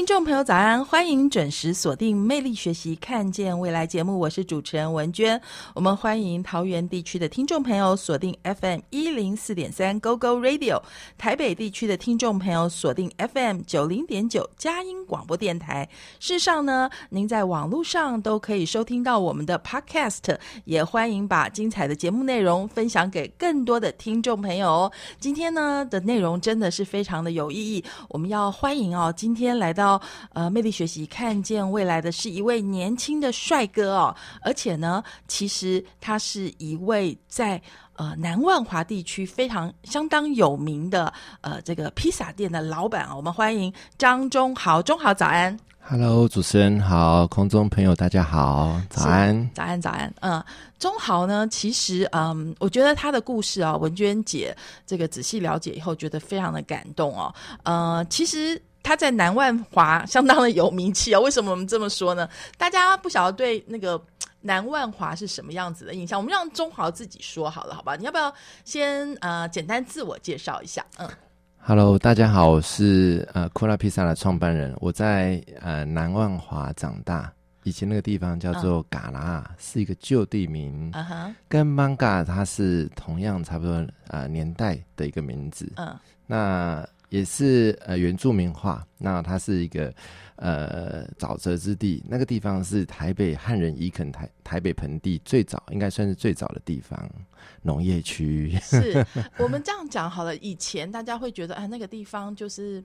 听众朋友，早安！欢迎准时锁定《魅力学习，看见未来》节目，我是主持人文娟。我们欢迎桃园地区的听众朋友锁定 FM 一零四点三 Go Go Radio，台北地区的听众朋友锁定 FM 九零点九佳音广播电台。事实上呢，您在网络上都可以收听到我们的 Podcast，也欢迎把精彩的节目内容分享给更多的听众朋友。今天呢的内容真的是非常的有意义，我们要欢迎哦，今天来到。到呃，魅力学习看见未来的是一位年轻的帅哥哦，而且呢，其实他是一位在呃南万华地区非常相当有名的呃这个披萨店的老板啊。我们欢迎张忠豪，忠豪早安，Hello，主持人好，空中朋友大家好，早安，早安，早安。嗯，忠豪呢，其实嗯，我觉得他的故事啊，文娟姐这个仔细了解以后，觉得非常的感动哦。呃，其实。他在南万华相当的有名气哦。为什么我们这么说呢？大家不晓得对那个南万华是什么样子的印象。我们让中豪自己说好了，好吧？你要不要先呃简单自我介绍一下？嗯，Hello，大家好，我是呃库拉披萨的创办人。我在呃南万华长大，以前那个地方叫做嘎拉，是一个旧地名。跟 Manga 它是同样差不多呃年代的一个名字。嗯，那。也是呃原住民话，那它是一个呃沼泽之地，那个地方是台北汉人移垦台台北盆地最早，应该算是最早的地方，农业区。是我们这样讲好了，以前大家会觉得啊那个地方就是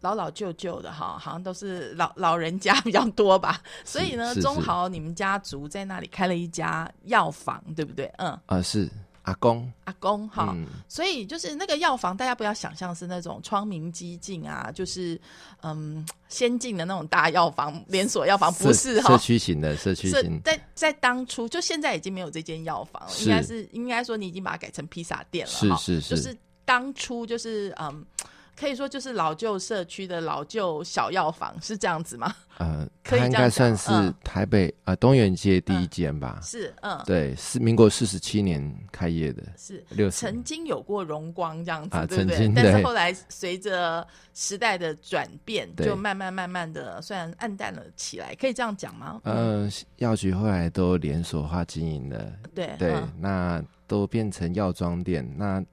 老老旧旧的哈，好像都是老老人家比较多吧，所以呢，中豪你们家族在那里开了一家药房，对不对？嗯，啊是。阿公，阿公，哈，所以就是那个药房，大家不要想象是那种窗明几净啊，就是嗯先进的那种大药房连锁药房，不是哈，社区型的社区型。在在当初，就现在已经没有这间药房了，应该是应该说你已经把它改成披萨店了，是是是，就是当初就是嗯。可以说就是老旧社区的老旧小药房是这样子吗？呃，它应该算是台北啊东园街第一间吧。是，嗯，对，是民国四十七年开业的。是，六曾经有过荣光这样子，对不对？但是后来随着时代的转变，就慢慢慢慢的虽然暗淡了起来，可以这样讲吗？嗯，药局后来都连锁化经营了。对对，那。都变成药妆店，那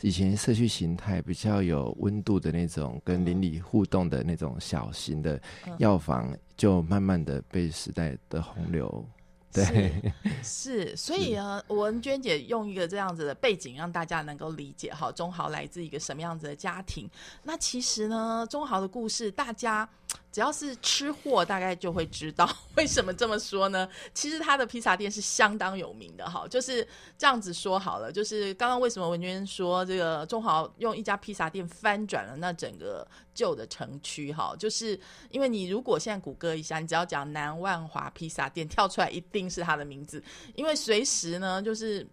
以前社区形态比较有温度的那种，跟邻里互动的那种小型的药房，就慢慢的被时代的洪流。对，是，所以呢，文娟姐用一个这样子的背景，让大家能够理解哈，中豪来自一个什么样子的家庭。那其实呢，中豪的故事，大家只要是吃货，大概就会知道 为什么这么说呢？其实他的披萨店是相当有名的哈，就是这样子说好了。就是刚刚为什么文娟说这个中豪用一家披萨店翻转了那整个旧的城区哈，就是因为你如果现在谷歌一下，你只要讲南万华披萨店，跳出来一定。是他的名字，因为随时呢，就是。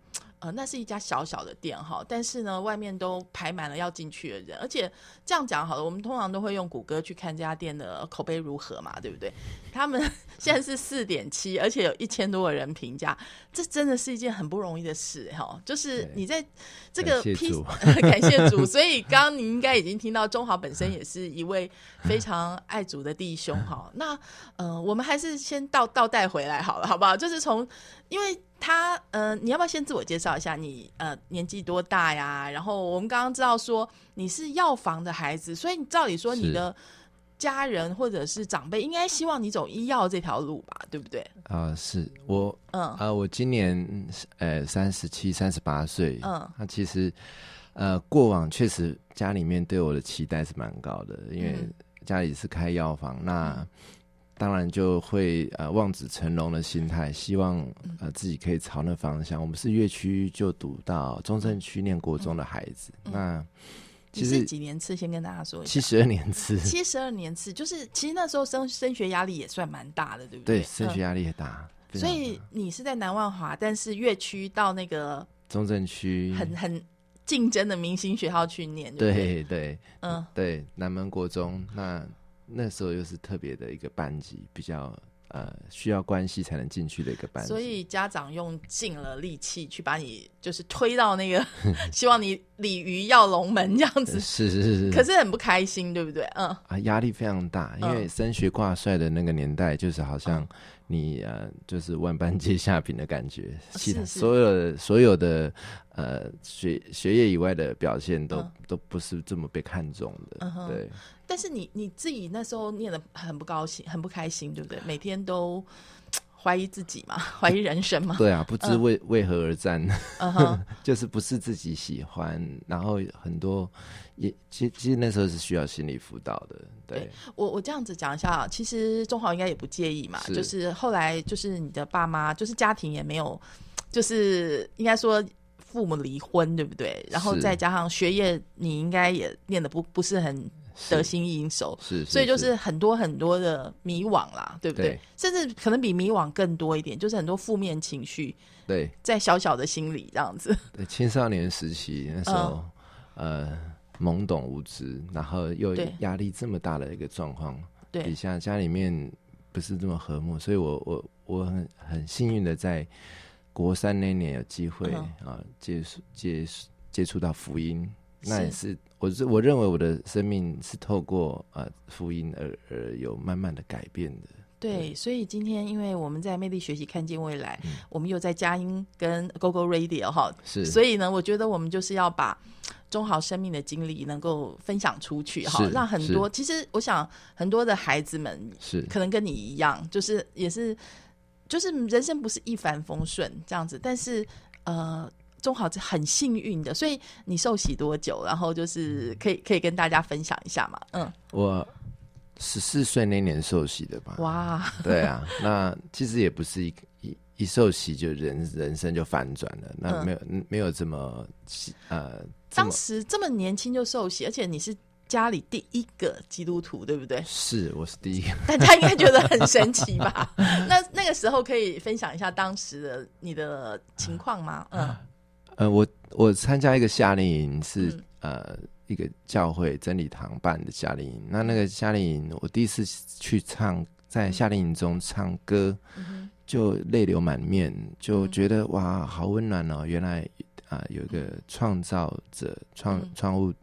呃，那是一家小小的店哈，但是呢，外面都排满了要进去的人，而且这样讲好了，我们通常都会用谷歌去看这家店的口碑如何嘛，对不对？他们 现在是四点七，而且有一千多个人评价，这真的是一件很不容易的事哈。就是你在这个批，感谢主，所以刚刚你应该已经听到中豪本身也是一位非常爱主的弟兄哈。那呃，我们还是先倒倒带回来好了，好不好？就是从因为。他呃，你要不要先自我介绍一下？你呃年纪多大呀？然后我们刚刚知道说你是药房的孩子，所以照理说你的家人或者是长辈应该希望你走医药这条路吧，对不对？啊，是我嗯啊，我今年呃三十七、三十八岁，嗯，那其实呃过往确实家里面对我的期待是蛮高的，因为家里是开药房那。当然就会呃望子成龙的心态，希望呃自己可以朝那方向。我们是越区就读到中正区念国中的孩子，那其实几年次先跟大家说，七十二年次，七十二年次就是其实那时候升升学压力也算蛮大的，对不对？对，升学压力也大。所以你是在南万华，但是越区到那个中正区。很很竞争的明星学校去念，对对，嗯，对，南门国中，那那时候又是特别的一个班级，比较。呃，需要关系才能进去的一个班级，所以家长用尽了力气去把你就是推到那个，希望你鲤鱼跃龙门这样子，是是是是，可是很不开心，对不对？嗯。啊，压力非常大，因为升学挂帅的那个年代，就是好像你呃，就是万般皆下品的感觉，其他所有的所有的呃学学业以外的表现都都不是这么被看重的，对。但是你你自己那时候念的很不高兴，很不开心，对不对？每天都 怀疑自己嘛，怀疑人生嘛。对啊，不知为为何而战，就是不是自己喜欢，然后很多也其实其实那时候是需要心理辅导的。对，我我这样子讲一下，其实中豪应该也不介意嘛。就是后来就是你的爸妈，就是家庭也没有，就是应该说父母离婚，对不对？然后再加上学业，你应该也念的不不是很。得心应手，是，所以就是。很多很多的迷惘啦，对不对？甚至可能比迷惘更多一点，就是很多负面情绪，对，在小小的心里这样子。对，青少年时期那时候，呃，懵懂无知，然后又压力这么大的一个状况，对，底下家里面不是这么和睦，所以我我我很很幸运的在国三那年有机会啊接触接接触到福音。那也是，我是我认为我的生命是透过呃福音而而有慢慢的改变的。对，所以今天因为我们在魅力学习看见未来，我们又在佳音跟 Go Go Radio 哈，是，所以呢，我觉得我们就是要把中好生命的经历能够分享出去哈，让很多其实我想很多的孩子们是可能跟你一样，就是也是就是人生不是一帆风顺这样子，但是呃。中好是很幸运的，所以你受洗多久？然后就是可以可以跟大家分享一下嘛？嗯，我十四岁那年受洗的吧？哇，对啊，那其实也不是一一一受洗就人人生就反转了，那没有没有这么呃，当时这么年轻就受洗，而且你是家里第一个基督徒，对不对？是，我是第一个，大家应该觉得很神奇吧？那那个时候可以分享一下当时的你的情况吗？嗯。呃，我我参加一个夏令营，是呃一个教会真理堂办的夏令营。那那个夏令营，我第一次去唱，在夏令营中唱歌，就泪流满面，就觉得哇，好温暖哦！原来啊，有一个创造者创创物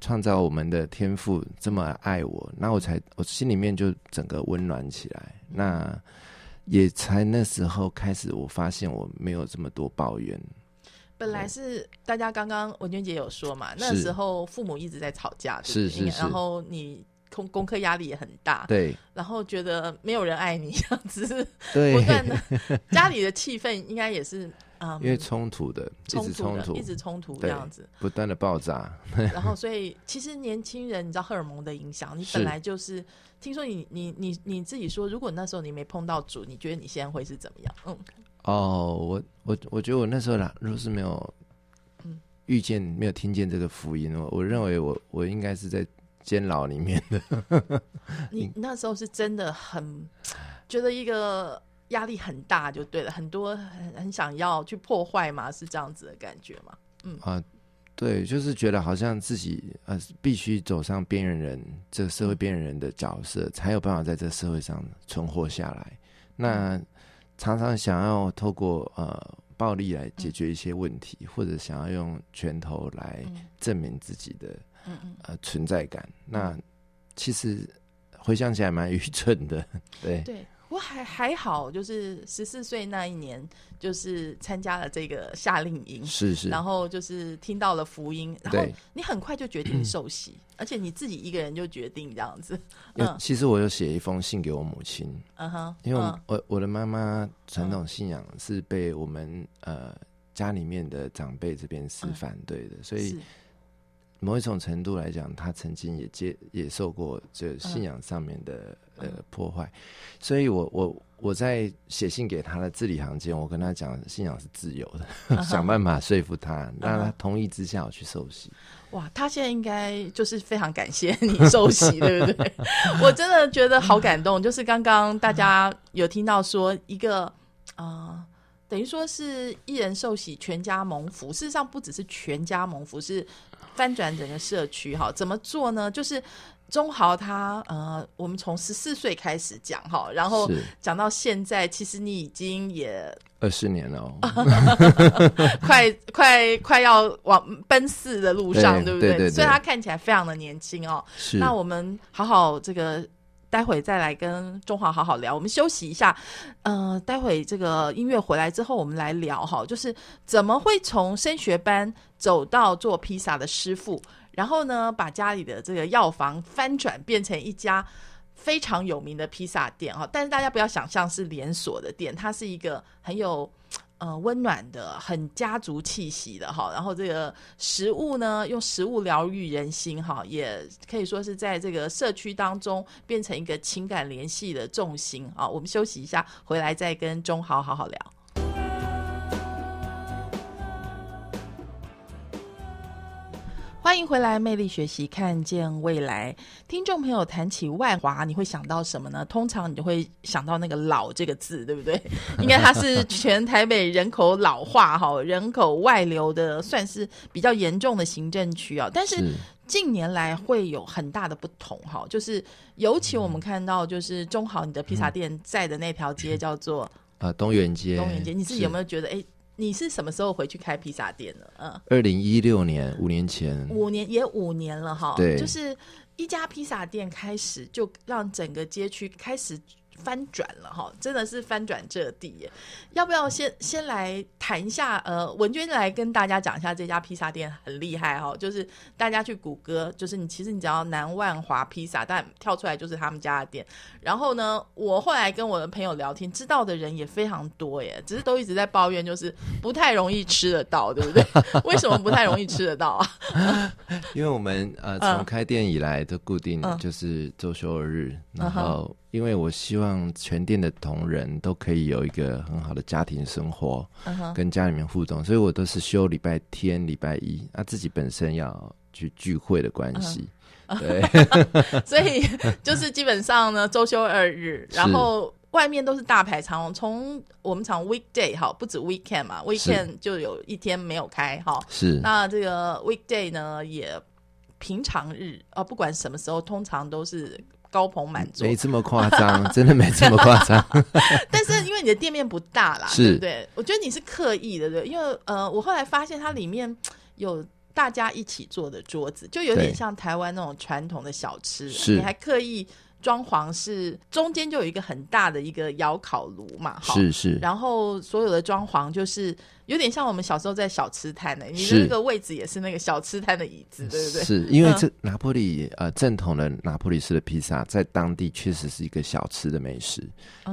创造我们的天赋这么爱我，那我才我心里面就整个温暖起来。那也才那时候开始，我发现我没有这么多抱怨。本来是大家刚刚文娟姐有说嘛，那时候父母一直在吵架，是是是，然后你功功课压力也很大，对，然后觉得没有人爱你这样子，对，不断的 家里的气氛应该也是啊，因为冲突的，一直冲突，一直冲突这样子，不断的爆炸，然后 所以其实年轻人你知道荷尔蒙的影响，你本来就是听说你你你你自己说，如果那时候你没碰到主，你觉得你现在会是怎么样？嗯。哦，我我我觉得我那时候啦，若是没有遇见、没有听见这个福音，我我认为我我应该是在监牢里面的。你那时候是真的很觉得一个压力很大，就对了，很多很很想要去破坏嘛，是这样子的感觉吗？嗯啊，对，就是觉得好像自己呃必须走上边缘人，这个社会边缘人的角色，才有办法在这个社会上存活下来。那常常想要透过呃暴力来解决一些问题，或者想要用拳头来证明自己的呃存在感。那其实回想起来蛮愚蠢的，对。对。我还还好，就是十四岁那一年，就是参加了这个夏令营，是是，然后就是听到了福音，然后你很快就决定受洗，而且你自己一个人就决定这样子。嗯，其实我有写一封信给我母亲，嗯哼，因为我我的妈妈传统信仰是被我们呃家里面的长辈这边是反对的，所以。某一种程度来讲，他曾经也接也受过这信仰上面的呃破坏，所以我我我在写信给他的字里行间，我跟他讲信仰是自由的，想办法说服他，让他同意之下我去受洗。哇，他现在应该就是非常感谢你受洗，对不对？我真的觉得好感动。就是刚刚大家有听到说一个啊。等于说是一人受洗，全家蒙福。事实上，不只是全家蒙福，是翻转整个社区。哈，怎么做呢？就是中豪他呃，我们从十四岁开始讲哈，然后讲到现在，其实你已经也二十年了，快快快要往奔四的路上，对不对？所以他看起来非常的年轻哦。是，那我们好好这个。待会再来跟中华好好聊，我们休息一下。呃，待会这个音乐回来之后，我们来聊哈，就是怎么会从升学班走到做披萨的师傅，然后呢，把家里的这个药房翻转变成一家非常有名的披萨店哈。但是大家不要想象是连锁的店，它是一个很有。呃，温暖的，很家族气息的哈。然后这个食物呢，用食物疗愈人心哈，也可以说是在这个社区当中变成一个情感联系的重心啊。我们休息一下，回来再跟钟豪好好聊。欢迎回来，魅力学习，看见未来。听众朋友谈起外华，你会想到什么呢？通常你就会想到那个“老”这个字，对不对？应该它是全台北人口老化、哈人口外流的，算是比较严重的行政区啊。但是近年来会有很大的不同，哈，就是尤其我们看到，就是中豪你的披萨店在的那条街叫做啊东园街。东园街，你自己有没有觉得哎？你是什么时候回去开披萨店的？嗯，二零一六年，五年前，五年也五年了哈。对，就是一家披萨店开始，就让整个街区开始。翻转了哈，真的是翻转这地耶。要不要先先来谈一下？呃，文娟来跟大家讲一下这家披萨店很厉害哈，就是大家去谷歌，就是你其实你只要南万华披萨，但跳出来就是他们家的店。然后呢，我后来跟我的朋友聊天，知道的人也非常多耶，只是都一直在抱怨，就是不太容易吃得到，对不对？为什么不太容易吃得到啊？因为我们呃从开店以来的固定就是周休二日，然后。因为我希望全店的同仁都可以有一个很好的家庭生活，跟家里面互动，所以我都是休礼拜天、礼拜一，啊，自己本身要去聚会的关系，对，所以就是基本上呢，周休二日，然后外面都是大排长龙。从我们讲 weekday 哈，不止 weekend 嘛，weekend 就有一天没有开哈，是那这个 weekday 呢，也平常日啊，不管什么时候，通常都是。高朋满座，没这么夸张，真的没这么夸张。但是因为你的店面不大啦，对不对？我觉得你是刻意的，对，因为呃，我后来发现它里面有大家一起坐的桌子，就有点像台湾那种传统的小吃，你还刻意。装潢是中间就有一个很大的一个窑烤炉嘛，是是，然后所有的装潢就是有点像我们小时候在小吃摊的，你的那个位置也是那个小吃摊的椅子，对不对？是因为这拿破里呃正统的拿破里式的披萨在当地确实是一个小吃的美食，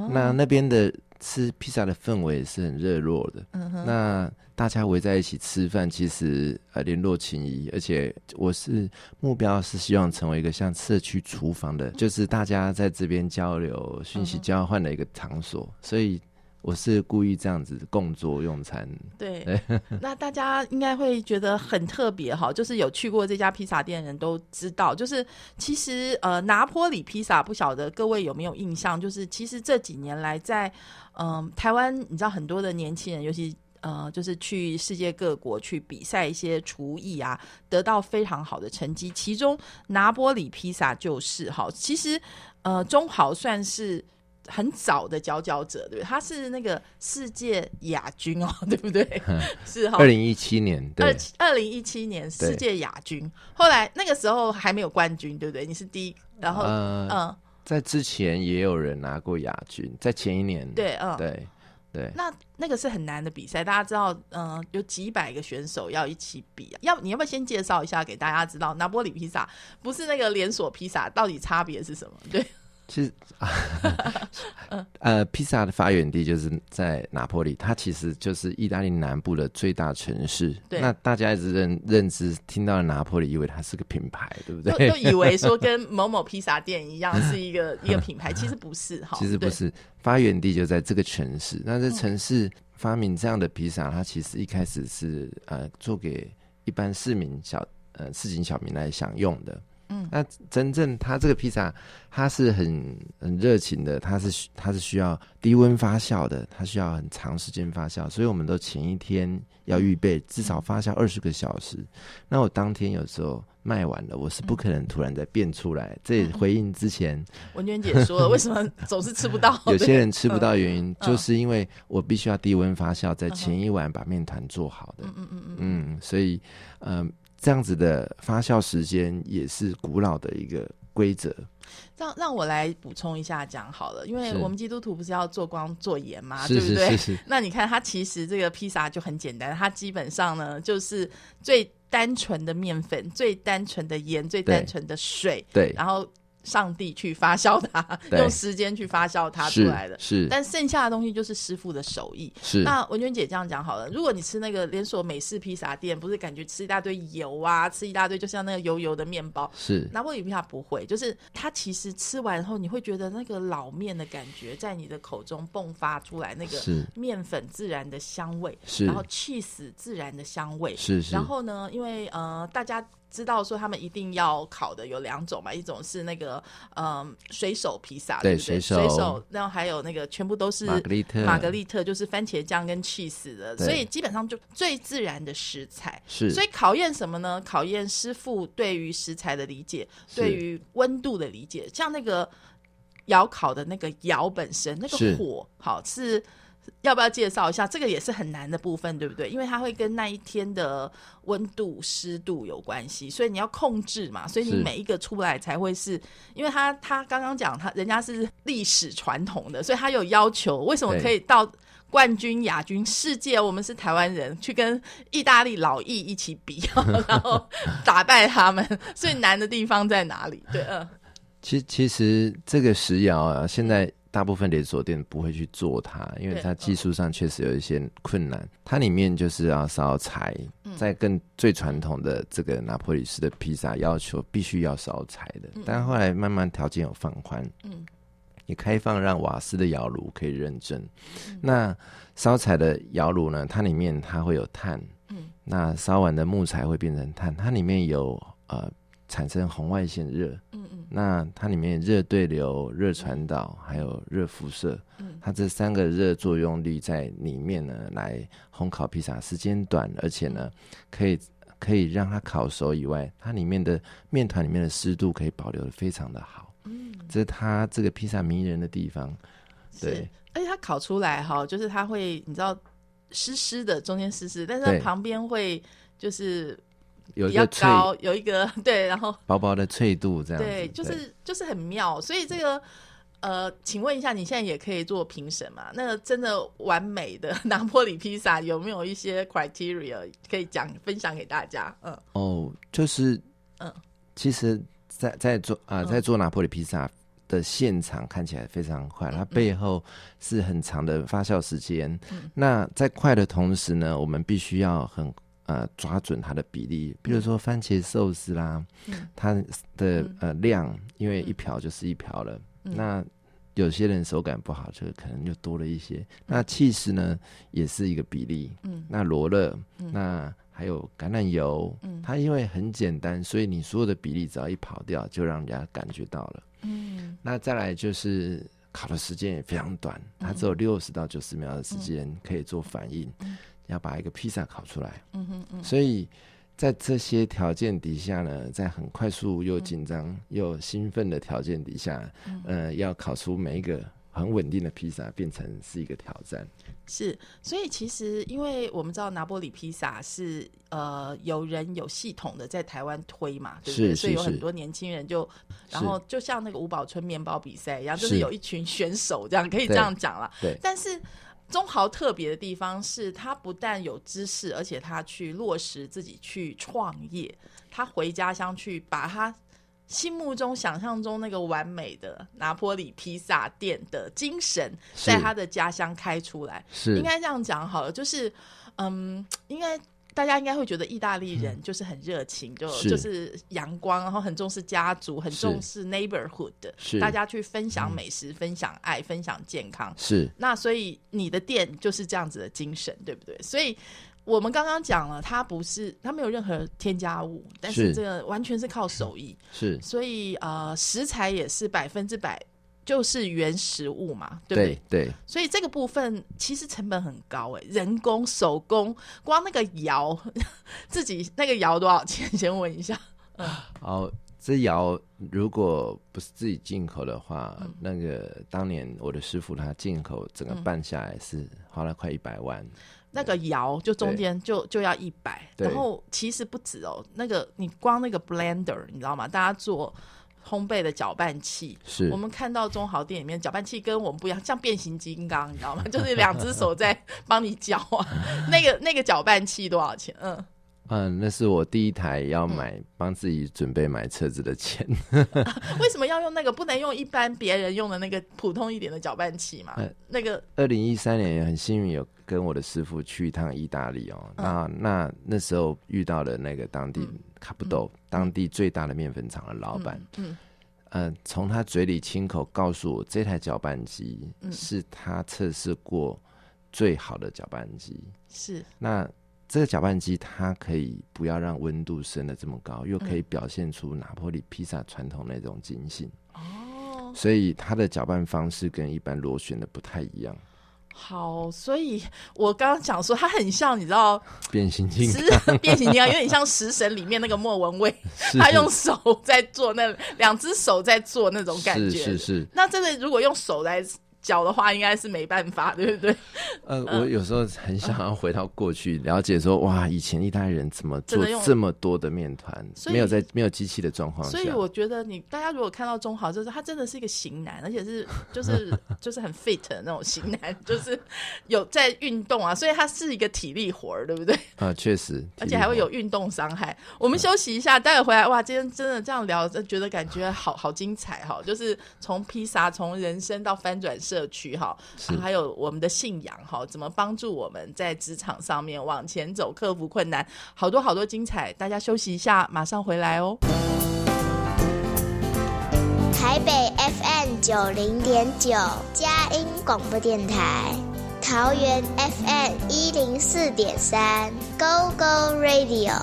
那那边的。吃披萨的氛围是很热络的，那大家围在一起吃饭，其实呃联络情谊，而且我是目标是希望成为一个像社区厨房的，就是大家在这边交流、讯息交换的一个场所，所以。我是故意这样子共桌用餐。对，那大家应该会觉得很特别哈，就是有去过这家披萨店的人都知道，就是其实呃拿坡里披萨不晓得各位有没有印象，就是其实这几年来在嗯台湾，你知道很多的年轻人，尤其呃就是去世界各国去比赛一些厨艺啊，得到非常好的成绩，其中拿玻里披萨就是哈，其实呃中豪算是。很早的佼佼者，对不对？他是那个世界亚军哦，对不对？是哈。二零一七年，二二零一七年世界亚军。后来那个时候还没有冠军，对不对？你是第一，然后嗯，在之前也有人拿过亚军，在前一年，对，嗯，对对。那那个是很难的比赛，大家知道，嗯，有几百个选手要一起比。啊要你要不要先介绍一下给大家知道，拿波里披萨不是那个连锁披萨，到底差别是什么？对。其实，呃，披萨的发源地就是在拿破里，它其实就是意大利南部的最大城市。对，那大家一直认认知，听到拿破里，以为它是个品牌，对不对？就以为说跟某某披萨店一样是一个一个品牌，其实不是哈。其实不是，发源地就在这个城市。那这城市发明这样的披萨，它其实一开始是呃做给一般市民小呃市井小民来享用的。嗯，那真正它这个披萨，它是很很热情的，它是它是需要低温发酵的，它需要很长时间发酵，所以我们都前一天要预备至少发酵二十个小时。那我当天有时候卖完了，我是不可能突然再变出来。这也回应之前文娟姐说，为什么总是吃不到？有些人吃不到原因，就是因为我必须要低温发酵，在前一晚把面团做好的。嗯嗯嗯嗯，所以嗯。这样子的发酵时间也是古老的一个规则。让让我来补充一下讲好了，因为我们基督徒不是要做光做盐嘛，对不对？是 那你看，它其实这个披萨就很简单，它基本上呢就是最单纯的面粉、最单纯的盐、最单纯的水，对，然后。上帝去发酵它，用时间去发酵它出来的。是，但剩下的东西就是师傅的手艺。是。那文娟姐这样讲好了，如果你吃那个连锁美式披萨店，不是感觉吃一大堆油啊，吃一大堆就像那个油油的面包。是。拿破里披萨不会，就是它其实吃完后，你会觉得那个老面的感觉在你的口中迸发出来，那个面粉自然的香味，是。然后气死自然的香味，是是。然后呢，因为呃，大家。知道说他们一定要烤的有两种嘛，一种是那个嗯水手披萨，对不对？水手，然后还有那个全部都是玛格丽特，玛格丽特就是番茄酱跟 cheese 的，所以基本上就最自然的食材。是，所以考验什么呢？考验师傅对于食材的理解，对于温度的理解。像那个窑烤的那个窑本身，那个火好是。要不要介绍一下？这个也是很难的部分，对不对？因为它会跟那一天的温度、湿度有关系，所以你要控制嘛。所以你每一个出来才会是，因为他他刚刚讲他人家是历史传统的，所以他有要求。为什么可以到冠军、亚军、世界？我们是台湾人去跟意大利老艺一起比，然后打败他们。所以难的地方在哪里？对，嗯。其其实这个石窑啊，现在。大部分连锁店不会去做它，因为它技术上确实有一些困难。它里面就是要烧柴，在更最传统的这个拿破里式的披萨要求必须要烧柴的。但后来慢慢条件有放宽，嗯，也开放让瓦斯的窑炉可以认证。那烧柴的窑炉呢？它里面它会有碳，嗯，那烧完的木材会变成碳，它里面有呃。产生红外线热，嗯嗯，那它里面热对流、热传导还有热辐射，嗯，它这三个热作用力在里面呢，来烘烤披萨时间短，而且呢，可以可以让它烤熟以外，它里面的面团里面的湿度可以保留的非常的好，嗯，这是它这个披萨迷人的地方，对，而且它烤出来哈，就是它会你知道湿湿的，中间湿湿，但是它旁边会就是。有一个高，有一个 对，然后 薄薄的脆度这样，对，就是就是很妙。所以这个呃，请问一下，你现在也可以做评审嘛？那个真的完美的 拿破里披萨有没有一些 criteria 可以讲分享给大家？嗯，哦，就是嗯，其实，在在做啊，在做拿破里披萨的现场看起来非常快，它背后是很长的发酵时间。那在快的同时呢，我们必须要很。呃，抓准它的比例，比如说番茄寿司啦，它的呃量，因为一瓢就是一瓢了。那有些人手感不好，就可能就多了一些。那气势呢，也是一个比例。嗯，那罗勒，那还有橄榄油，嗯它因为很简单，所以你所有的比例只要一跑掉，就让人家感觉到了。嗯，那再来就是烤的时间也非常短，它只有六十到九十秒的时间可以做反应。要把一个披萨烤出来，嗯哼嗯，所以在这些条件底下呢，在很快速又紧张又兴奋的条件底下，呃，要烤出每一个很稳定的披萨，变成是一个挑战。是，所以其实因为我们知道拿波里披萨是呃有人有系统的在台湾推嘛，对不对？所以有很多年轻人就，然后就像那个五宝村面包比赛一样，就是有一群选手这样，可以这样讲了。对，但是。中豪特别的地方是他不但有知识，而且他去落实自己去创业。他回家乡去，把他心目中想象中那个完美的拿坡里披萨店的精神，在他的家乡开出来。是应该这样讲好了，就是嗯，应该。大家应该会觉得意大利人就是很热情，就就是阳光，然后很重视家族，很重视 neighborhood 的，大家去分享美食、分享爱、分享健康。是。那所以你的店就是这样子的精神，对不对？所以我们刚刚讲了，它不是它没有任何添加物，但是。这个完全是靠手艺，是，所以呃，食材也是百分之百就是原食物嘛，对不对？对，所以这个部分其实成本很高哎，人工手工，光那个窑 自己那个窑多少钱？先问一下。哦，这窑如果不是自己进口的话，那个当年我的师傅他进口整个办下来是花了快一百万。那个窑就中间就就要一百，然后其实不止哦，那个你光那个 blender 你知道吗？大家做烘焙的搅拌器，是我们看到中豪店里面搅拌器跟我们不一样，像变形金刚，你知道吗？就是两只手在帮你搅啊。那个那个搅拌器多少钱？嗯。嗯，那是我第一台要买，帮自己准备买车子的钱。为什么要用那个？不能用一般别人用的那个普通一点的搅拌器吗？那个二零一三年很幸运有跟我的师傅去一趟意大利哦。那那那时候遇到了那个当地卡布豆当地最大的面粉厂的老板。嗯嗯，从他嘴里亲口告诉我，这台搅拌机是他测试过最好的搅拌机。是那。这个搅拌机它可以不要让温度升的这么高，又可以表现出拿破里披萨传统那种精细哦，所以它的搅拌方式跟一般螺旋的不太一样。好，所以 我刚刚讲说它很像，你知道 变形金刚，变形金刚有点像食神里面那个莫文蔚，他用手在做那两只手在做那种感觉，是是。那真的如果用手来。脚的话应该是没办法，对不对？呃，我有时候很想要回到过去，了解说，哇，以前意大利人怎么做这么多的面团？没有在没有机器的状况下。所以我觉得，你大家如果看到中豪，就是他真的是一个型男，而且是 就是就是很 fit 的那种型男，就是有在运动啊，所以他是一个体力活儿，对不对？啊，确实，而且还会有运动伤害。我们休息一下，待会回来。哇，今天真的这样聊，觉得感觉好好精彩哈！就是从披萨，从人生到翻转。社区哈，还有我们的信仰哈，怎么帮助我们在职场上面往前走，克服困难，好多好多精彩。大家休息一下，马上回来哦。台北 FM 九零点九，佳音广播电台；桃园 FM 一零四点三，Go Go Radio；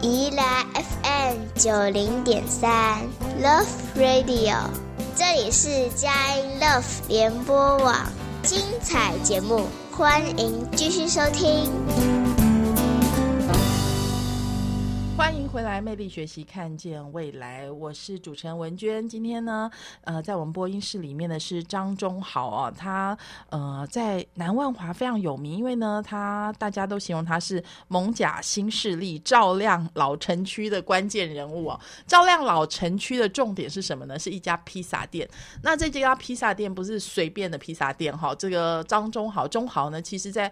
宜兰 FM 九零点三，Love Radio。这里是佳音 Love 联播网，精彩节目，欢迎继续收听。欢迎回来，魅力学习，看见未来。我是主持人文娟。今天呢，呃，在我们播音室里面的是张忠豪啊，他呃在南万华非常有名，因为呢，他大家都形容他是蒙甲新势力照亮老城区的关键人物哦。照亮老城区的重点是什么呢？是一家披萨店。那这家披萨店不是随便的披萨店哈。这个张忠豪，忠豪呢，其实在。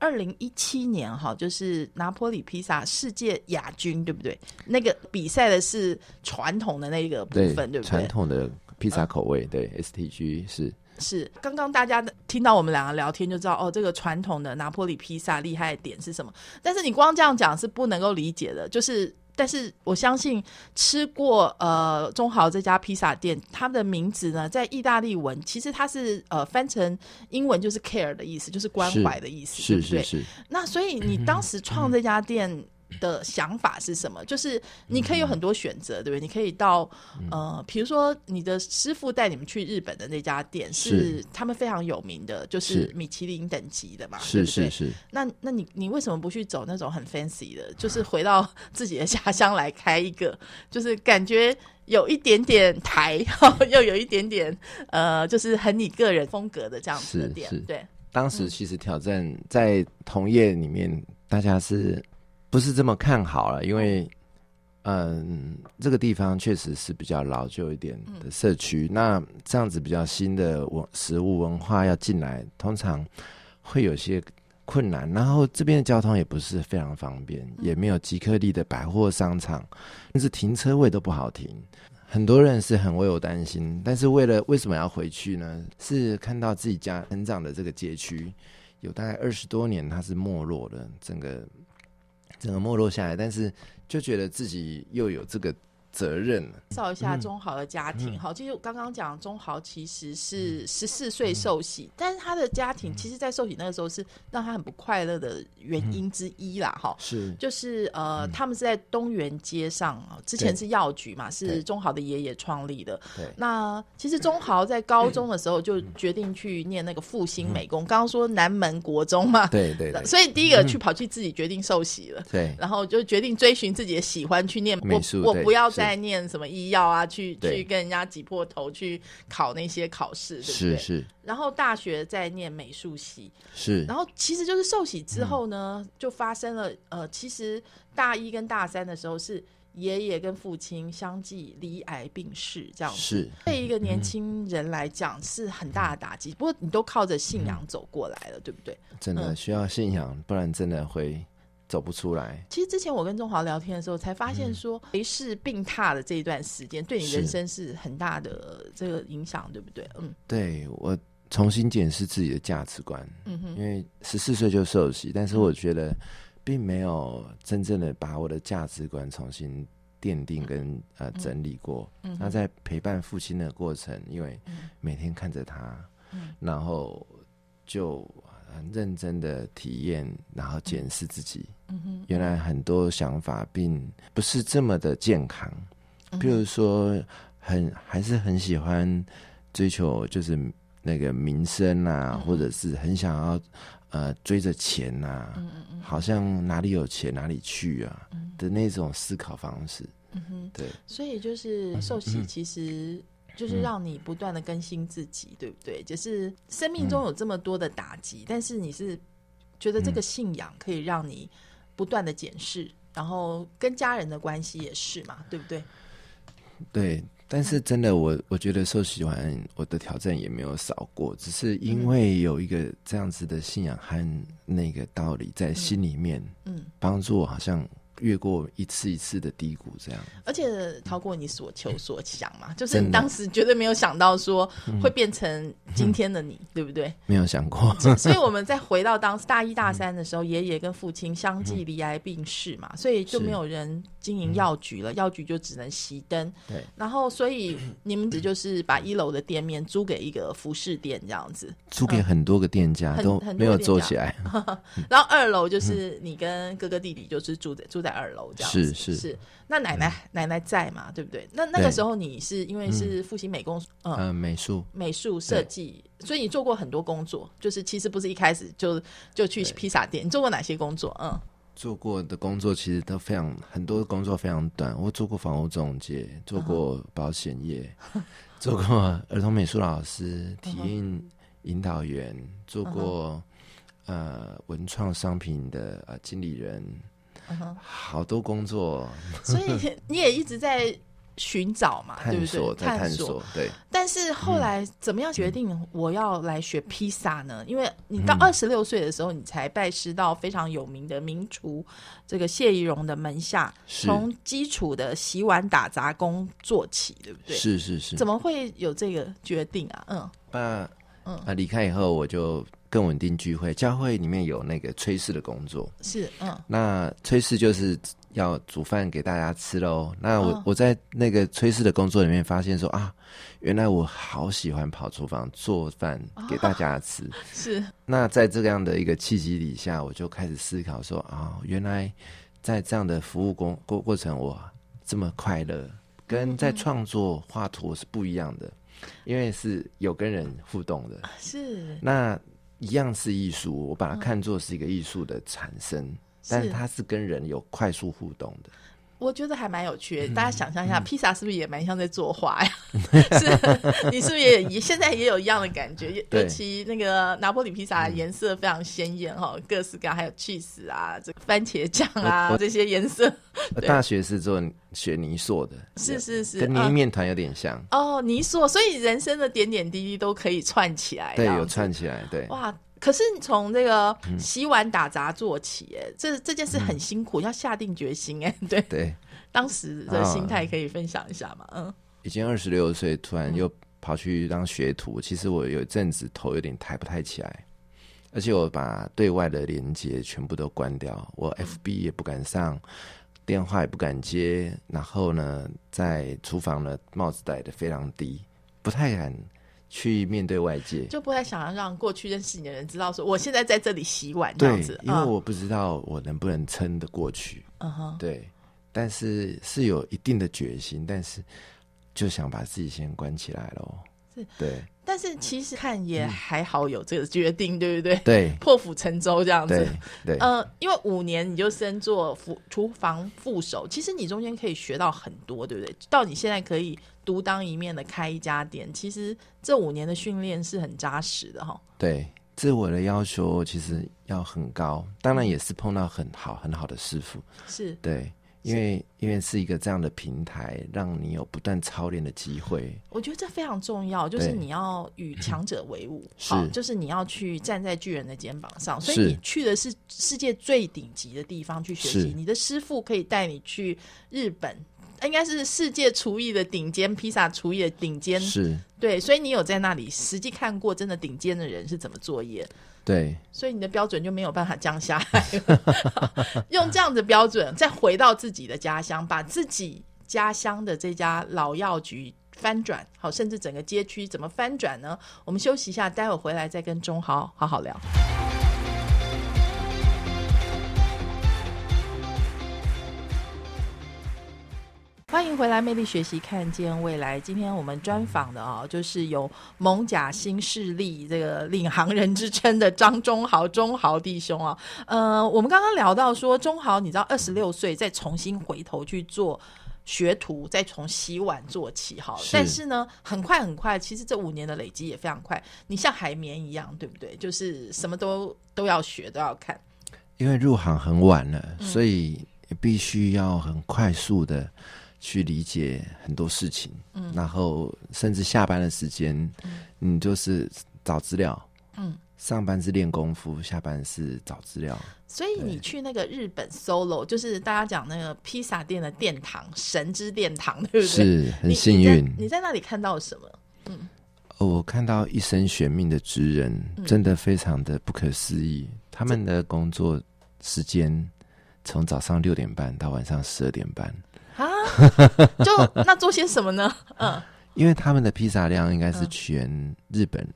二零一七年哈，就是拿坡里披萨世界亚军，对不对？那个比赛的是传统的那个部分，对不对？传统的披萨口味，对 STG 是是。刚刚大家听到我们两个聊天就知道，哦，这个传统的拿坡里披萨厉害的点是什么？但是你光这样讲是不能够理解的，就是。但是我相信吃过呃中豪这家披萨店，它的名字呢，在意大利文其实它是呃翻成英文就是 care 的意思，就是关怀的意思，是是是。那所以你当时创这家店。的想法是什么？就是你可以有很多选择，对不对？你可以到呃，比如说你的师傅带你们去日本的那家店，是他们非常有名的，就是米其林等级的嘛，是是是。那那你你为什么不去走那种很 fancy 的？就是回到 自己的家乡来开一个，就是感觉有一点点台，又有一点点呃，就是很你个人风格的这样子的店。对，当时其实挑战在同业里面，大家是。不是这么看好了，因为，嗯，这个地方确实是比较老旧一点的社区。那这样子比较新的文食物文化要进来，通常会有些困难。然后这边的交通也不是非常方便，也没有极客力的百货商场，甚至停车位都不好停。很多人是很为我担心，但是为了为什么要回去呢？是看到自己家成长的这个街区有大概二十多年，它是没落的，整个。整个没落下来，但是就觉得自己又有这个责任。介绍一下中豪的家庭，好，其实刚刚讲中豪其实是十四岁受洗，但是他的家庭其实，在受洗那个时候是让他很不快乐的原因之一啦，哈，是，就是呃，他们是在东园街上，之前是药局嘛，是中豪的爷爷创立的。对，那其实中豪在高中的时候就决定去念那个复兴美工，刚刚说南门国中嘛，对对，所以第一个去跑去自己决定受洗了，对，然后就决定追寻自己的喜欢去念美术，我不要再念什么医药啊，去去跟人家挤破头去考那些考试，是是。然后大学在念美术系，是。然后其实就是受洗之后呢，就发生了呃，其实大一跟大三的时候是爷爷跟父亲相继离癌病逝，这样是对一个年轻人来讲是很大的打击。不过你都靠着信仰走过来了，对不对？真的需要信仰，不然真的会。走不出来。其实之前我跟中华聊天的时候，才发现说，没事病榻的这一段时间，对你人生是很大的这个影响，对不对？嗯，对我重新检视自己的价值观。嗯哼，因为十四岁就受洗，但是我觉得并没有真正的把我的价值观重新奠定跟呃整理过。嗯，那在陪伴父亲的过程，因为每天看着他，嗯，然后就。很认真的体验，然后检视自己。嗯哼，原来很多想法并不是这么的健康。比如说，很还是很喜欢追求，就是那个名声啊，或者是很想要呃追着钱呐。嗯嗯嗯，好像哪里有钱哪里去啊的那种思考方式。嗯哼，对。所以就是受洗，其实。就是让你不断的更新自己，对不对？就是生命中有这么多的打击，但是你是觉得这个信仰可以让你不断的检视，然后跟家人的关系也是嘛，对不对？对，但是真的，我我觉得受喜欢我的挑战也没有少过，只是因为有一个这样子的信仰和那个道理在心里面，嗯，帮助我好像。越过一次一次的低谷，这样，而且超过你所求所想嘛，就是你当时绝对没有想到说会变成 今天的你，对不对？没有想过。所以我们再回到当时大一大三的时候，爷爷跟父亲相继离癌病逝嘛，所以就没有人经营药局了，药局就只能熄灯。对。然后，所以 你们只就是把一楼的店面租给一个服饰店，这样子，租给很多个店家都没有做起来。然后二楼就是你跟哥哥弟弟就是住在住在。二楼这样是是是，那奶奶奶奶在嘛？对不对？那那个时候你是因为是复兴美工，嗯，美术美术设计，所以你做过很多工作。就是其实不是一开始就就去披萨店，你做过哪些工作？嗯，做过的工作其实都非常很多工作非常短。我做过房屋中介，做过保险业，做过儿童美术老师、体验引导员，做过呃文创商品的呃经理人。好多工作，所以你也一直在寻找嘛，对不对？探索，对。但是后来怎么样决定我要来学披萨呢？因为你到二十六岁的时候，你才拜师到非常有名的名厨这个谢宜荣的门下，从基础的洗碗打杂工做起，对不对？是是是。怎么会有这个决定啊？嗯，那嗯啊，离开以后我就。更稳定聚会，教会里面有那个炊事的工作，是嗯，那炊事就是要煮饭给大家吃喽。那我我在那个炊事的工作里面发现说啊，原来我好喜欢跑厨房做饭给大家吃。是那在这样的一个契机底下，我就开始思考说啊，原来在这样的服务工过过程，我这么快乐，跟在创作画图是不一样的，因为是有跟人互动的。是那。一样是艺术，我把它看作是一个艺术的产生，但是它是跟人有快速互动的。我觉得还蛮有趣的，大家想象一下，披萨是不是也蛮像在作画呀？是，你是不是也现在也有一样的感觉？尤其那个拿破里披萨颜色非常鲜艳哈，各式各样，还有 cheese 啊，这个番茄酱啊，这些颜色。大学是做学泥塑的，是是是，跟泥面团有点像。哦，泥塑，所以人生的点点滴滴都可以串起来，对，有串起来，对，哇。可是你从这个洗碗打杂做起，哎，这这件事很辛苦，要下定决心，哎，对。对，当时的心态可以分享一下吗？嗯，已经二十六岁，突然又跑去当学徒，其实我有一阵子头有点抬不太起来，而且我把对外的连接全部都关掉，我 FB 也不敢上，电话也不敢接，然后呢，在厨房呢帽子戴的非常低，不太敢去面对外界，就不太想要让过去认识你的人知道说我现在在这里洗碗这样子，因为我不知道我能不能撑得过去。嗯哼，对，但是是有一定的决心，但是就想把自己先关起来喽。是，对。但是其实看也还好有这个决定，对不对？对，破釜沉舟这样子。对，呃，因为五年你就升做副厨房副手，其实你中间可以学到很多，对不对？到你现在可以独当一面的开一家店，其实这五年的训练是很扎实的哈。对，自我的要求其实要很高，当然也是碰到很好很好的师傅。是，对。因为因为是一个这样的平台，让你有不断操练的机会。我觉得这非常重要，就是你要与强者为伍，好，就是你要去站在巨人的肩膀上。所以你去的是世界最顶级的地方去学习。你的师傅可以带你去日本，应该是世界厨艺的顶尖，披萨厨艺的顶尖。是，对，所以你有在那里实际看过真的顶尖的人是怎么作业。对，所以你的标准就没有办法降下来。用这样的标准，再回到自己的家乡，把自己家乡的这家老药局翻转，好，甚至整个街区怎么翻转呢？我们休息一下，待会回来再跟钟豪好好聊。欢迎回来，魅力学习，看见未来。今天我们专访的啊，就是有“蒙甲新势力”这个领航人之称的张忠豪，忠豪弟兄啊。呃，我们刚刚聊到说，忠豪，你知道，二十六岁再重新回头去做学徒，再从洗碗做起，哈。但是呢，很快很快，其实这五年的累积也非常快。你像海绵一样，对不对？就是什么都都要学，都要看。因为入行很晚了，所以必须要很快速的。去理解很多事情，嗯，然后甚至下班的时间，嗯，你就是找资料，嗯，上班是练功夫，下班是找资料。所以你去那个日本 solo，就是大家讲那个披萨店的殿堂，神之殿堂，对不对？是很幸运。你在那里看到什么？嗯，我看到一生悬命的职人，真的非常的不可思议。他们的工作时间从早上六点半到晚上十二点半。啊，就 那做些什么呢？嗯，因为他们的披萨量应该是全日本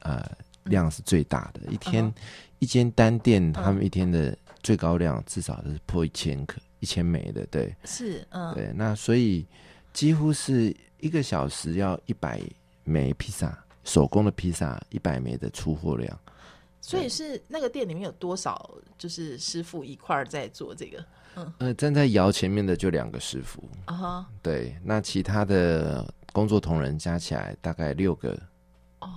呃量是最大的，一天一间单店，他们一天的最高量至少是破一千克、一千枚的，对，是，嗯，对，那所以几乎是一个小时要一百枚披萨，手工的披萨一百枚的出货量，所以是那个店里面有多少就是师傅一块儿在做这个？呃，站在窑前面的就两个师傅啊哈，对，那其他的工作同仁加起来大概六个。哦，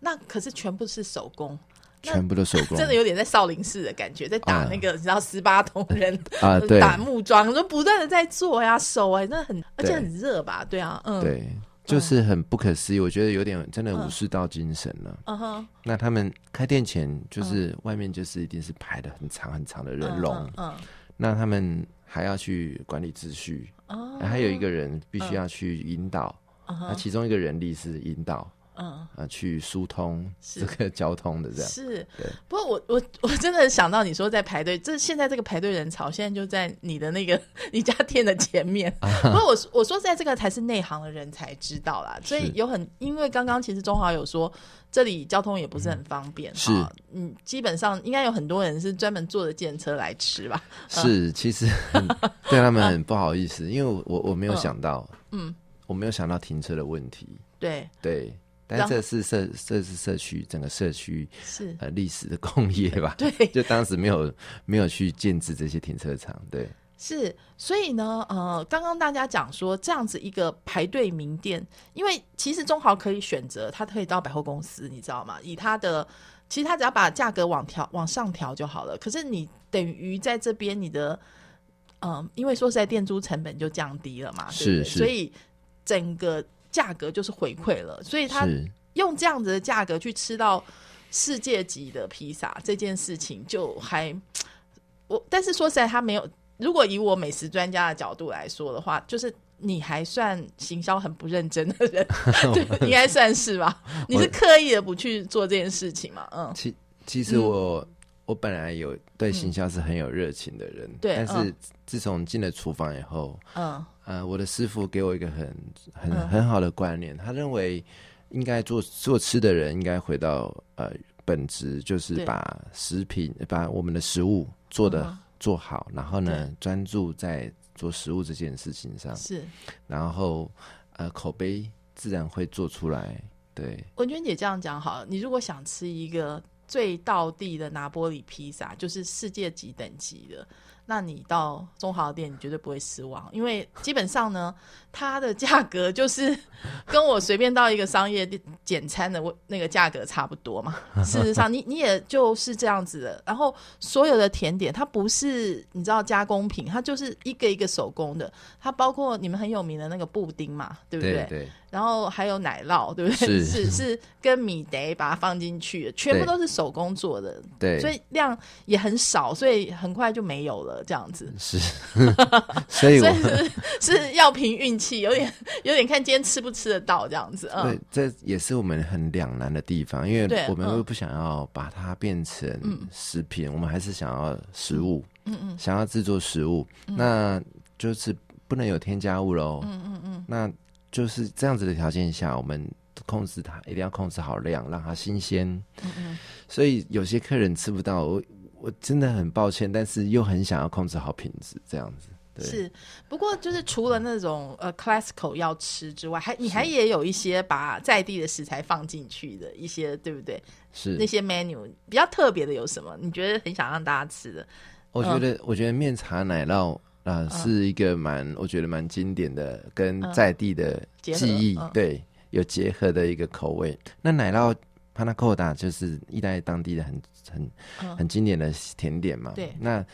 那可是全部是手工，全部都手工，真的有点在少林寺的感觉，在打那个你知道十八铜人 啊，对，打木桩，就不断的在做呀，手哎，真的很，而且很热吧？对啊，嗯，对，就是很不可思议，我觉得有点真的武士道精神了。嗯哼，那他们开店前就是外面就是一定是排的很长很长的人龙，嗯。那他们还要去管理秩序，还有一个人必须要去引导，那其中一个人力是引导。嗯。啊，去疏通这个交通的这样。是。不过我我我真的想到你说在排队，这现在这个排队人潮，现在就在你的那个 你家店的前面。不过我我说在这个才是内行的人才知道啦，所以有很因为刚刚其实中华有说这里交通也不是很方便，是嗯，基本上应该有很多人是专门坐着电车来吃吧。是，其实对他们很不好意思，因为我我没有想到，嗯，我没有想到停车的问题。对。对。但这是社，这是社区整个社区是呃历史的工业吧？对，就当时没有没有去建制这些停车场，对。是，所以呢，呃，刚刚大家讲说这样子一个排队名店，因为其实中豪可以选择，他可以到百货公司，你知道吗？以他的，其实他只要把价格往调往上调就好了。可是你等于在这边，你的，嗯，因为说实在，店租成本就降低了嘛，是是，所以整个。价格就是回馈了，所以他用这样子的价格去吃到世界级的披萨这件事情，就还我。但是说实在，他没有。如果以我美食专家的角度来说的话，就是你还算行销很不认真的人，对，应该算是吧？你是刻意的不去做这件事情嘛？嗯，其其实我我本来有对行销是很有热情的人，对，但是自从进了厨房以后，嗯，呃，我的师傅给我一个很很很好的观念，他认为应该做做吃的人应该回到呃本质，就是把食品把我们的食物做的做好，然后呢专注在做食物这件事情上，是，然后呃口碑自然会做出来。对，文娟姐这样讲好，你如果想吃一个。最道地的拿玻里披萨，就是世界级等级的。那你到中华店，你绝对不会失望，因为基本上呢，它的价格就是跟我随便到一个商业店简餐的那个价格差不多嘛。事实上，你你也就是这样子的。然后所有的甜点，它不是你知道加工品，它就是一个一个手工的。它包括你们很有名的那个布丁嘛，对不对？对。然后还有奶酪，对不对？是是 是，跟米得把它放进去，全部都是手工做的。对。所以量也很少，所以很快就没有了。这样子是，所以是 是要凭运气，有点有点看今天吃不吃得到这样子。对，这也是我们很两难的地方，因为我们又不想要把它变成食品，我们还是想要食物，嗯嗯，想要制作食物，那就是不能有添加物喽。嗯嗯嗯，那就是这样子的条件下，我们控制它，一定要控制好量，让它新鲜。嗯嗯，所以有些客人吃不到我。我真的很抱歉，但是又很想要控制好品质，这样子。是，不过就是除了那种呃 classical 要吃之外，还你还也有一些把在地的食材放进去的一些，对不对？是那些 menu 比较特别的有什么？你觉得很想让大家吃的？我觉得，我觉得面茶奶酪啊是一个蛮，我觉得蛮经典的，跟在地的记忆对有结合的一个口味。那奶酪。帕纳科达就是意大利当地的很很很经典的甜点嘛。对。那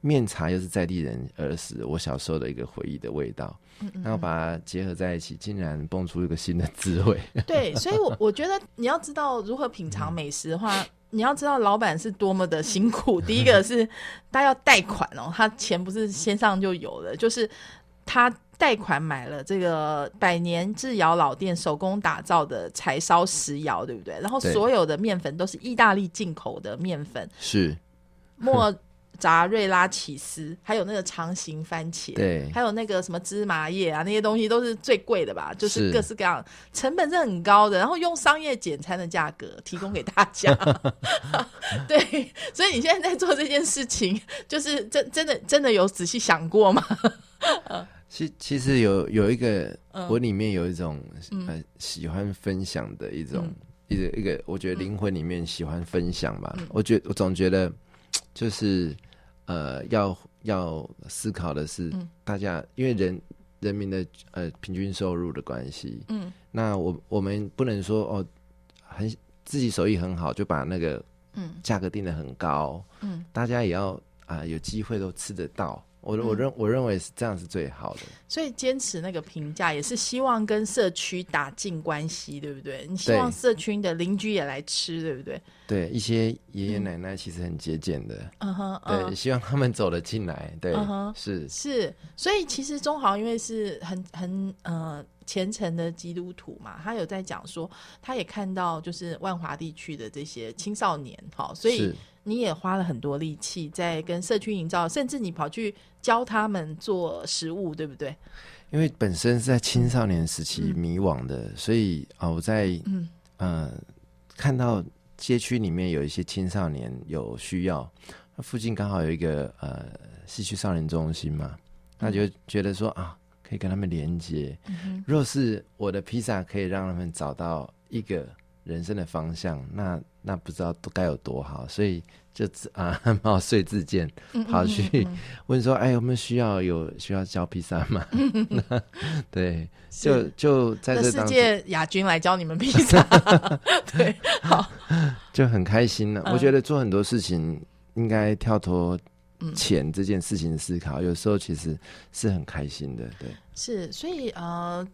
面茶又是在地人儿时我小时候的一个回忆的味道。嗯嗯。然后把它结合在一起，竟然蹦出一个新的滋味。对，所以，我我觉得你要知道如何品尝美食的话，你要知道老板是多么的辛苦。第一个是他要贷款哦，他钱不是先上就有了，就是他。贷款买了这个百年制窑老店手工打造的柴烧石窑，对不对？然后所有的面粉都是意大利进口的面粉，是莫扎瑞拉起司，还有那个长形番茄，对，还有那个什么芝麻叶啊，那些东西都是最贵的吧？就是各式各样，成本是很高的，然后用商业简餐的价格提供给大家。对，所以你现在在做这件事情，就是真真的真的有仔细想过吗？其其实有有一个，我里面有一种呃喜欢分享的一种一个一个，我觉得灵魂里面喜欢分享吧。我觉我总觉得就是呃要要思考的是，大家因为人人民的呃平均收入的关系，嗯，那我我们不能说哦很自己手艺很好就把那个嗯。价格定的很高，嗯，大家也要啊有机会都吃得到。我我认我认为是这样是最好的，所以坚持那个评价也是希望跟社区打进关系，对不对？你希望社区的邻居也来吃，对不对？对，一些爷爷奶奶其实很节俭的，嗯哼，对，希望他们走了进来，对，是。是，所以其实中豪因为是很很呃虔诚的基督徒嘛，他有在讲说，他也看到就是万华地区的这些青少年，哈，所以。你也花了很多力气在跟社区营造，甚至你跑去教他们做食物，对不对？因为本身是在青少年时期迷惘的，所以啊，我在嗯呃看到街区里面有一些青少年有需要，那附近刚好有一个呃戏区少年中心嘛，那就觉得说啊，可以跟他们连接。若是我的披萨可以让他们找到一个。人生的方向，那那不知道都该有多好，所以就啊 冒碎自荐跑去 问说：“哎，我们需要有需要教披萨吗？” 对，就就在这世界亚军来教你们披萨，对，好，就很开心了。我觉得做很多事情应该跳脱钱这件事情思考，有时候其实是很开心的。对，是，所以呃。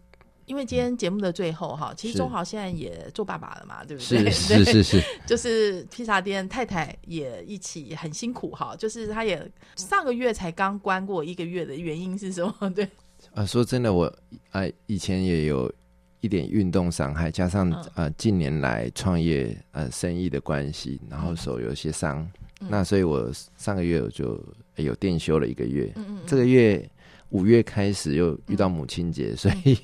因为今天节目的最后哈，其实中豪现在也做爸爸了嘛，对不对？是 是是是，就是披萨店太太也一起很辛苦哈，就是他也上个月才刚关过一个月的原因是什么？对，啊，说真的，我啊以前也有一点运动伤害，加上啊近年来创业呃生意的关系，然后手有些伤，那所以我上个月我就有店休了一个月。嗯嗯，这个月五月开始又遇到母亲节，所以。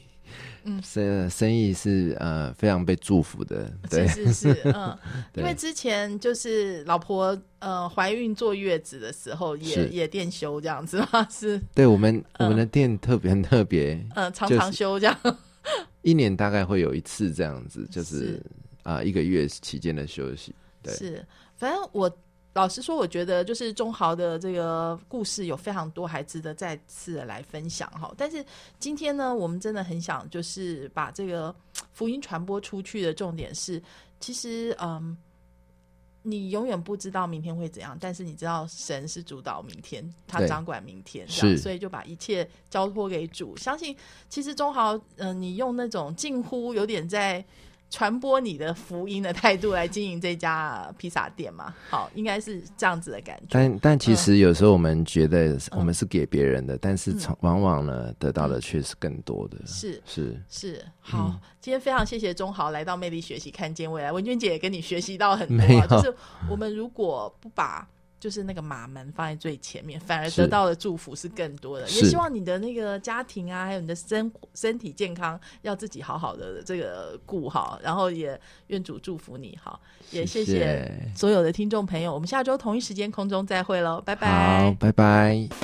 嗯，生生意是呃非常被祝福的，是是是，嗯，因为之前就是老婆呃怀孕坐月子的时候也也店休这样子嘛，是，对我们我们的店特别特别，嗯，常常休这样，一年大概会有一次这样子，就是。啊一个月期间的休息，对，是，反正我。老实说，我觉得就是中豪的这个故事有非常多，还值得再次来分享哈。但是今天呢，我们真的很想就是把这个福音传播出去的重点是，其实嗯，你永远不知道明天会怎样，但是你知道神是主导明天，他掌管明天，是，所以就把一切交托给主。相信其实中豪，嗯，你用那种近乎有点在。传播你的福音的态度来经营这家披萨店嘛？好，应该是这样子的感觉。但但其实有时候我们觉得我们是给别人的，但是从往往呢得到的却是更多的。是是是，好，今天非常谢谢钟豪来到魅力学习，看见未来。文娟姐也跟你学习到很多，就是我们如果不把。就是那个马门放在最前面，反而得到的祝福是更多的。也希望你的那个家庭啊，还有你的身身体健康，要自己好好的这个顾好。然后也愿主祝福你，好，也谢谢所有的听众朋友。我们下周同一时间空中再会喽，拜拜，好，拜拜。